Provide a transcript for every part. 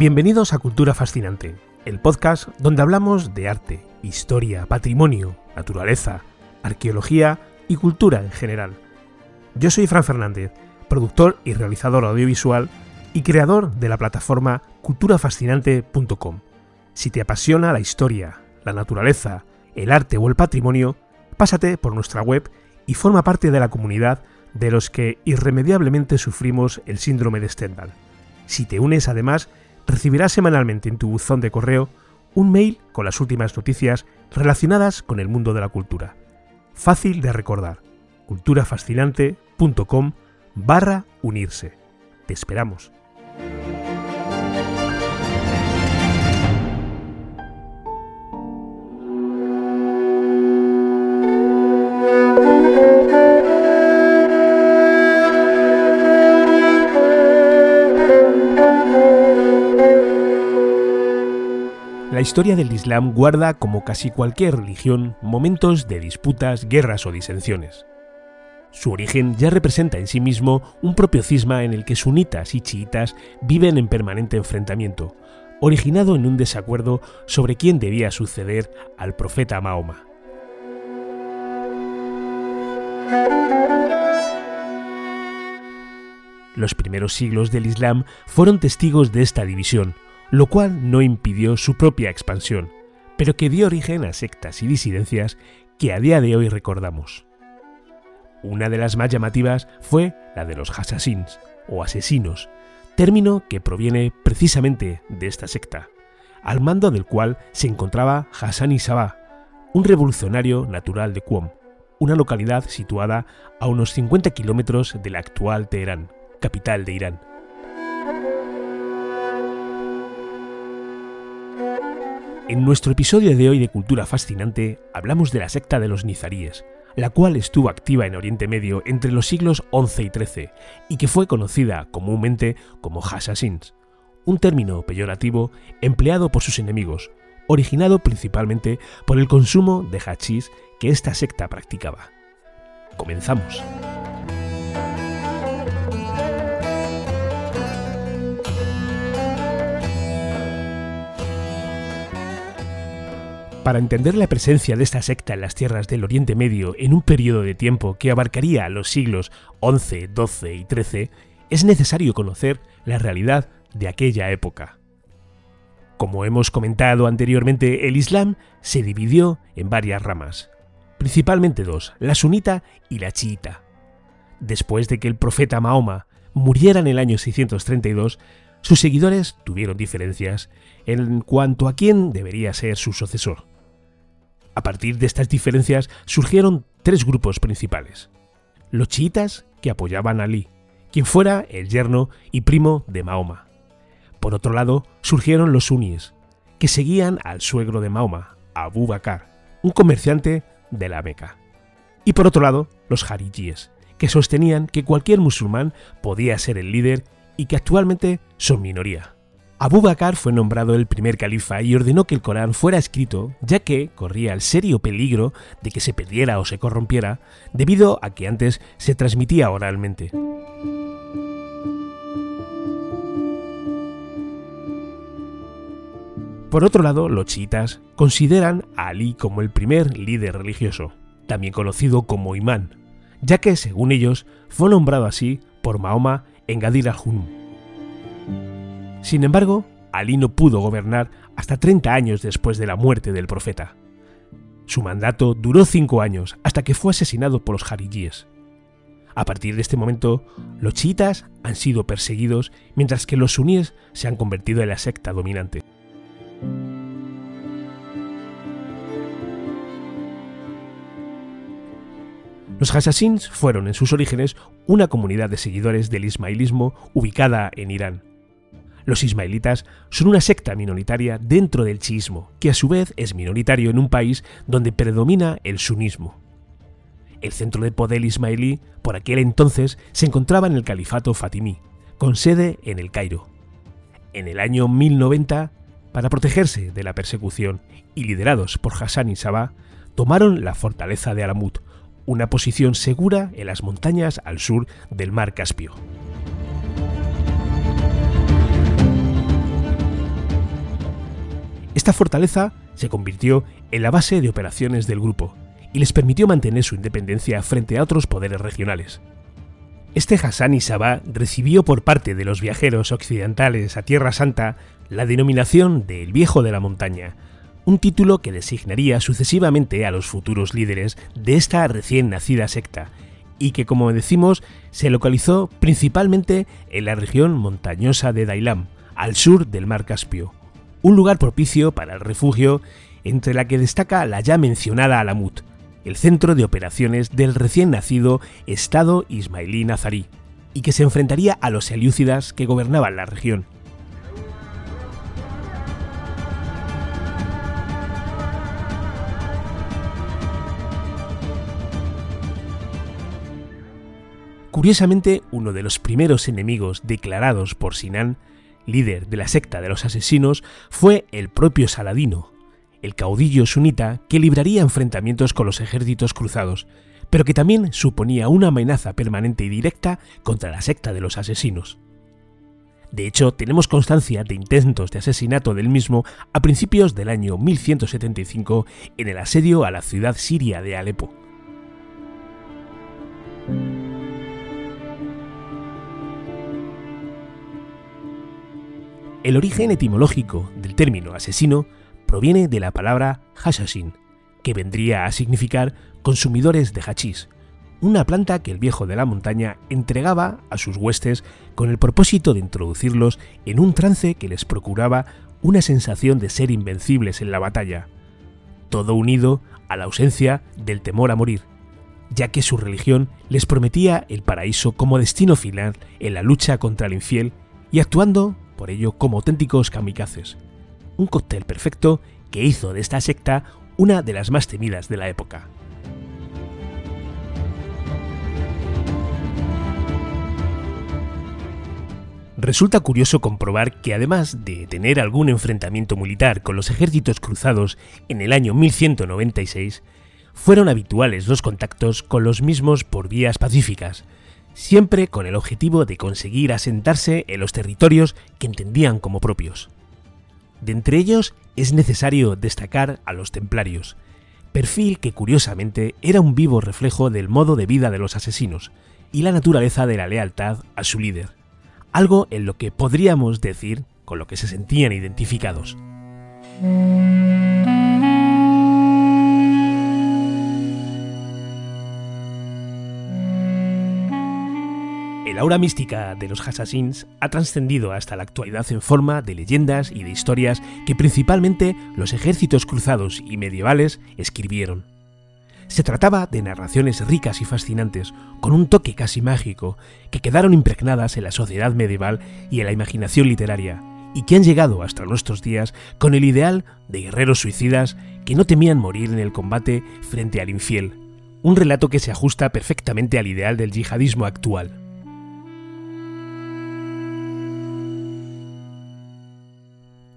Bienvenidos a Cultura Fascinante, el podcast donde hablamos de arte, historia, patrimonio, naturaleza, arqueología y cultura en general. Yo soy Fran Fernández, productor y realizador audiovisual y creador de la plataforma culturafascinante.com. Si te apasiona la historia, la naturaleza, el arte o el patrimonio, pásate por nuestra web y forma parte de la comunidad de los que irremediablemente sufrimos el síndrome de Stendhal. Si te unes además, recibirás semanalmente en tu buzón de correo un mail con las últimas noticias relacionadas con el mundo de la cultura. Fácil de recordar. culturafascinante.com barra unirse. Te esperamos. La historia del Islam guarda, como casi cualquier religión, momentos de disputas, guerras o disensiones. Su origen ya representa en sí mismo un propio cisma en el que sunitas y chiitas viven en permanente enfrentamiento, originado en un desacuerdo sobre quién debía suceder al profeta Mahoma. Los primeros siglos del Islam fueron testigos de esta división, lo cual no impidió su propia expansión, pero que dio origen a sectas y disidencias que a día de hoy recordamos. Una de las más llamativas fue la de los Hassasins, o asesinos, término que proviene precisamente de esta secta, al mando del cual se encontraba Hassan Sabah, un revolucionario natural de Qom, una localidad situada a unos 50 kilómetros de la actual Teherán, capital de Irán. En nuestro episodio de hoy de Cultura Fascinante hablamos de la secta de los Nizaríes, la cual estuvo activa en Oriente Medio entre los siglos XI y XIII y que fue conocida comúnmente como Hassasins, un término peyorativo empleado por sus enemigos, originado principalmente por el consumo de hachís que esta secta practicaba. Comenzamos. Para entender la presencia de esta secta en las tierras del Oriente Medio en un periodo de tiempo que abarcaría los siglos XI, XII y XIII, es necesario conocer la realidad de aquella época. Como hemos comentado anteriormente, el Islam se dividió en varias ramas, principalmente dos, la sunita y la chiita. Después de que el profeta Mahoma muriera en el año 632, sus seguidores tuvieron diferencias en cuanto a quién debería ser su sucesor. A partir de estas diferencias surgieron tres grupos principales. Los chiitas, que apoyaban a Ali, quien fuera el yerno y primo de Mahoma. Por otro lado, surgieron los suníes, que seguían al suegro de Mahoma, Abu Bakr, un comerciante de la Meca. Y por otro lado, los harijíes, que sostenían que cualquier musulmán podía ser el líder y que actualmente son minoría. Abu Bakr fue nombrado el primer califa y ordenó que el Corán fuera escrito, ya que corría el serio peligro de que se perdiera o se corrompiera, debido a que antes se transmitía oralmente. Por otro lado, los chiitas consideran a Ali como el primer líder religioso, también conocido como imán, ya que, según ellos, fue nombrado así por Mahoma en Gadir. Sin embargo, Ali no pudo gobernar hasta 30 años después de la muerte del profeta. Su mandato duró cinco años hasta que fue asesinado por los harijíes. A partir de este momento, los chiitas han sido perseguidos mientras que los suníes se han convertido en la secta dominante. Los Hassasins fueron en sus orígenes una comunidad de seguidores del ismailismo ubicada en Irán. Los ismaelitas son una secta minoritaria dentro del chiismo, que a su vez es minoritario en un país donde predomina el sunismo. El centro de poder ismaelí por aquel entonces se encontraba en el califato fatimí, con sede en el Cairo. En el año 1090, para protegerse de la persecución y liderados por Hassan y Sabah, tomaron la fortaleza de Alamut, una posición segura en las montañas al sur del mar Caspio. Esta fortaleza se convirtió en la base de operaciones del grupo y les permitió mantener su independencia frente a otros poderes regionales. Este Hassan y Sabah recibió por parte de los viajeros occidentales a Tierra Santa la denominación de El Viejo de la Montaña, un título que designaría sucesivamente a los futuros líderes de esta recién nacida secta, y que como decimos se localizó principalmente en la región montañosa de Dailam, al sur del mar Caspio, un lugar propicio para el refugio entre la que destaca la ya mencionada Alamut, el centro de operaciones del recién nacido Estado ismailí nazarí, y que se enfrentaría a los selyúcidas que gobernaban la región. Curiosamente, uno de los primeros enemigos declarados por Sinan, líder de la secta de los asesinos, fue el propio Saladino, el caudillo sunita que libraría enfrentamientos con los ejércitos cruzados, pero que también suponía una amenaza permanente y directa contra la secta de los asesinos. De hecho, tenemos constancia de intentos de asesinato del mismo a principios del año 1175 en el asedio a la ciudad siria de Alepo. El origen etimológico del término asesino proviene de la palabra hashashin, que vendría a significar consumidores de hachís, una planta que el viejo de la montaña entregaba a sus huestes con el propósito de introducirlos en un trance que les procuraba una sensación de ser invencibles en la batalla, todo unido a la ausencia del temor a morir, ya que su religión les prometía el paraíso como destino final en la lucha contra el infiel y actuando, por ello, como auténticos kamikazes un cóctel perfecto que hizo de esta secta una de las más temidas de la época. Resulta curioso comprobar que además de tener algún enfrentamiento militar con los ejércitos cruzados en el año 1196, fueron habituales los contactos con los mismos por vías pacíficas, siempre con el objetivo de conseguir asentarse en los territorios que entendían como propios. De entre ellos es necesario destacar a los templarios, perfil que curiosamente era un vivo reflejo del modo de vida de los asesinos y la naturaleza de la lealtad a su líder, algo en lo que podríamos decir con lo que se sentían identificados. El aura mística de los Assassins ha trascendido hasta la actualidad en forma de leyendas y de historias que principalmente los ejércitos cruzados y medievales escribieron. Se trataba de narraciones ricas y fascinantes, con un toque casi mágico, que quedaron impregnadas en la sociedad medieval y en la imaginación literaria, y que han llegado hasta nuestros días con el ideal de guerreros suicidas que no temían morir en el combate frente al infiel, un relato que se ajusta perfectamente al ideal del yihadismo actual.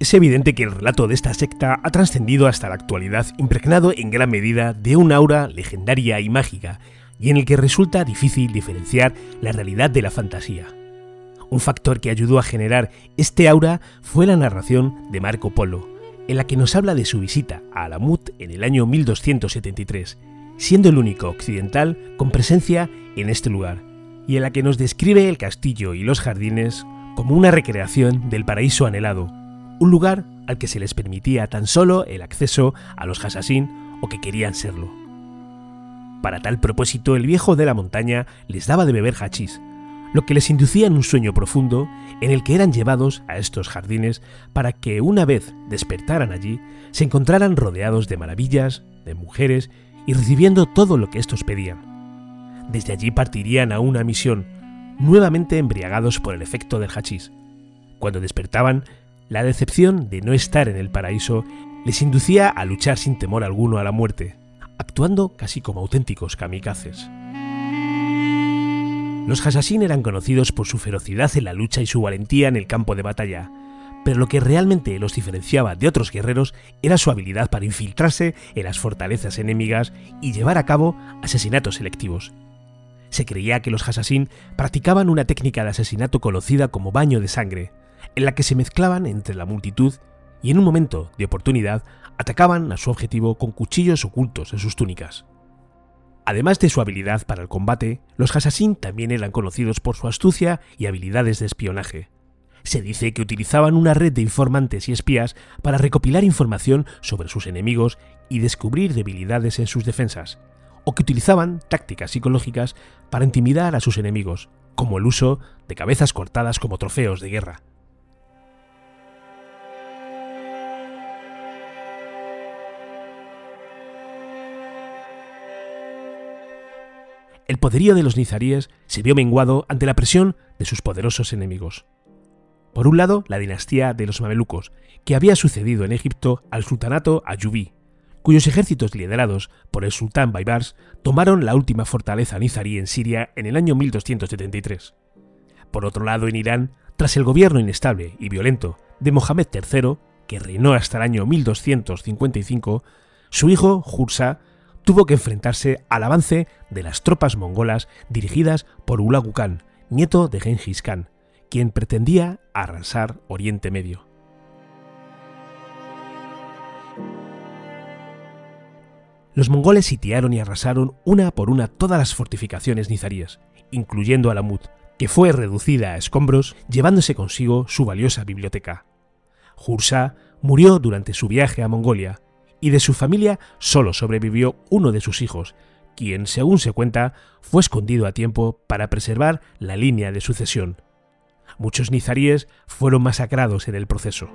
Es evidente que el relato de esta secta ha trascendido hasta la actualidad impregnado en gran medida de un aura legendaria y mágica, y en el que resulta difícil diferenciar la realidad de la fantasía. Un factor que ayudó a generar este aura fue la narración de Marco Polo, en la que nos habla de su visita a Alamut en el año 1273, siendo el único occidental con presencia en este lugar, y en la que nos describe el castillo y los jardines como una recreación del paraíso anhelado, un lugar al que se les permitía tan solo el acceso a los Hassassin o que querían serlo. Para tal propósito, el viejo de la montaña les daba de beber hachís, lo que les inducía en un sueño profundo en el que eran llevados a estos jardines para que una vez despertaran allí, se encontraran rodeados de maravillas, de mujeres y recibiendo todo lo que estos pedían. Desde allí partirían a una misión, nuevamente embriagados por el efecto del hachís. Cuando despertaban, la decepción de no estar en el paraíso les inducía a luchar sin temor alguno a la muerte, actuando casi como auténticos kamikazes. Los Hassassin eran conocidos por su ferocidad en la lucha y su valentía en el campo de batalla, pero lo que realmente los diferenciaba de otros guerreros era su habilidad para infiltrarse en las fortalezas enemigas y llevar a cabo asesinatos selectivos. Se creía que los Hassassin practicaban una técnica de asesinato conocida como baño de sangre, en la que se mezclaban entre la multitud y en un momento de oportunidad atacaban a su objetivo con cuchillos ocultos en sus túnicas. Además de su habilidad para el combate, los Hassassin también eran conocidos por su astucia y habilidades de espionaje. Se dice que utilizaban una red de informantes y espías para recopilar información sobre sus enemigos y descubrir debilidades en sus defensas, o que utilizaban tácticas psicológicas para intimidar a sus enemigos, como el uso de cabezas cortadas como trofeos de guerra. El poderío de los nizaríes se vio menguado ante la presión de sus poderosos enemigos. Por un lado, la dinastía de los mamelucos, que había sucedido en Egipto al sultanato Ayubí, cuyos ejércitos liderados por el sultán Baibars tomaron la última fortaleza nizarí en Siria en el año 1273. Por otro lado, en Irán, tras el gobierno inestable y violento de Mohamed III, que reinó hasta el año 1255, su hijo Jursa tuvo que enfrentarse al avance de las tropas mongolas dirigidas por Ulagu Khan, nieto de Genghis Khan, quien pretendía arrasar Oriente Medio. Los mongoles sitiaron y arrasaron una por una todas las fortificaciones nizaríes, incluyendo Alamut, que fue reducida a escombros llevándose consigo su valiosa biblioteca. Jursa murió durante su viaje a Mongolia y de su familia solo sobrevivió uno de sus hijos, quien, según se cuenta, fue escondido a tiempo para preservar la línea de sucesión. Muchos nizaríes fueron masacrados en el proceso.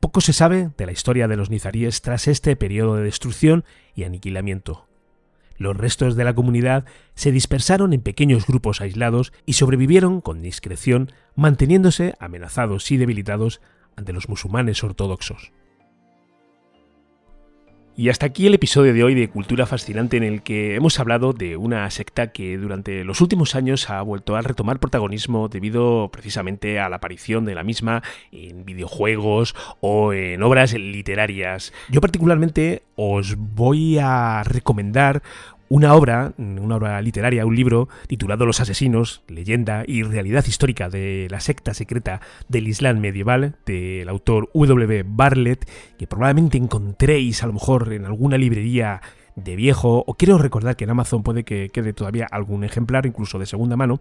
Poco se sabe de la historia de los nizaríes tras este periodo de destrucción y aniquilamiento. Los restos de la comunidad se dispersaron en pequeños grupos aislados y sobrevivieron con discreción, manteniéndose amenazados y debilitados ante los musulmanes ortodoxos. Y hasta aquí el episodio de hoy de Cultura Fascinante en el que hemos hablado de una secta que durante los últimos años ha vuelto a retomar protagonismo debido precisamente a la aparición de la misma en videojuegos o en obras literarias. Yo particularmente os voy a recomendar una obra, una obra literaria, un libro titulado Los asesinos, leyenda y realidad histórica de la secta secreta del Islam medieval, del autor W. Bartlett, que probablemente encontréis a lo mejor en alguna librería de viejo, o quiero recordar que en Amazon puede que quede todavía algún ejemplar, incluso de segunda mano,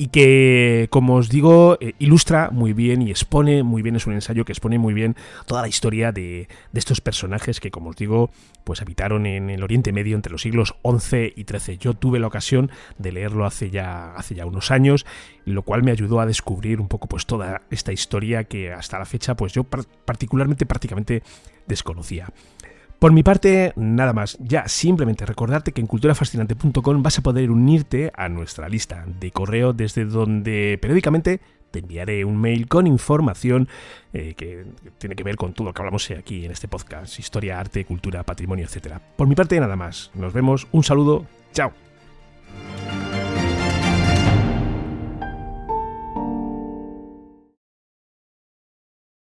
y que, como os digo, eh, ilustra muy bien y expone muy bien, es un ensayo que expone muy bien toda la historia de, estos personajes que, como os digo, pues habitaron en el Oriente Medio entre los siglos XI y XIII. Yo tuve la ocasión de leerlo hace ya, hace ya unos años, lo cual me ayudó a descubrir un poco pues toda esta historia que hasta la fecha pues yo particularmente prácticamente desconocía. Por mi parte, nada más. Ya simplemente recordarte que en culturafascinante.com vas a poder unirte a nuestra lista de correo desde donde periódicamente te enviaré un mail con información eh, que tiene que ver con todo lo que hablamos aquí en este podcast, historia, arte, cultura, patrimonio, etc. Por mi parte, nada más. Nos vemos, un saludo, chao.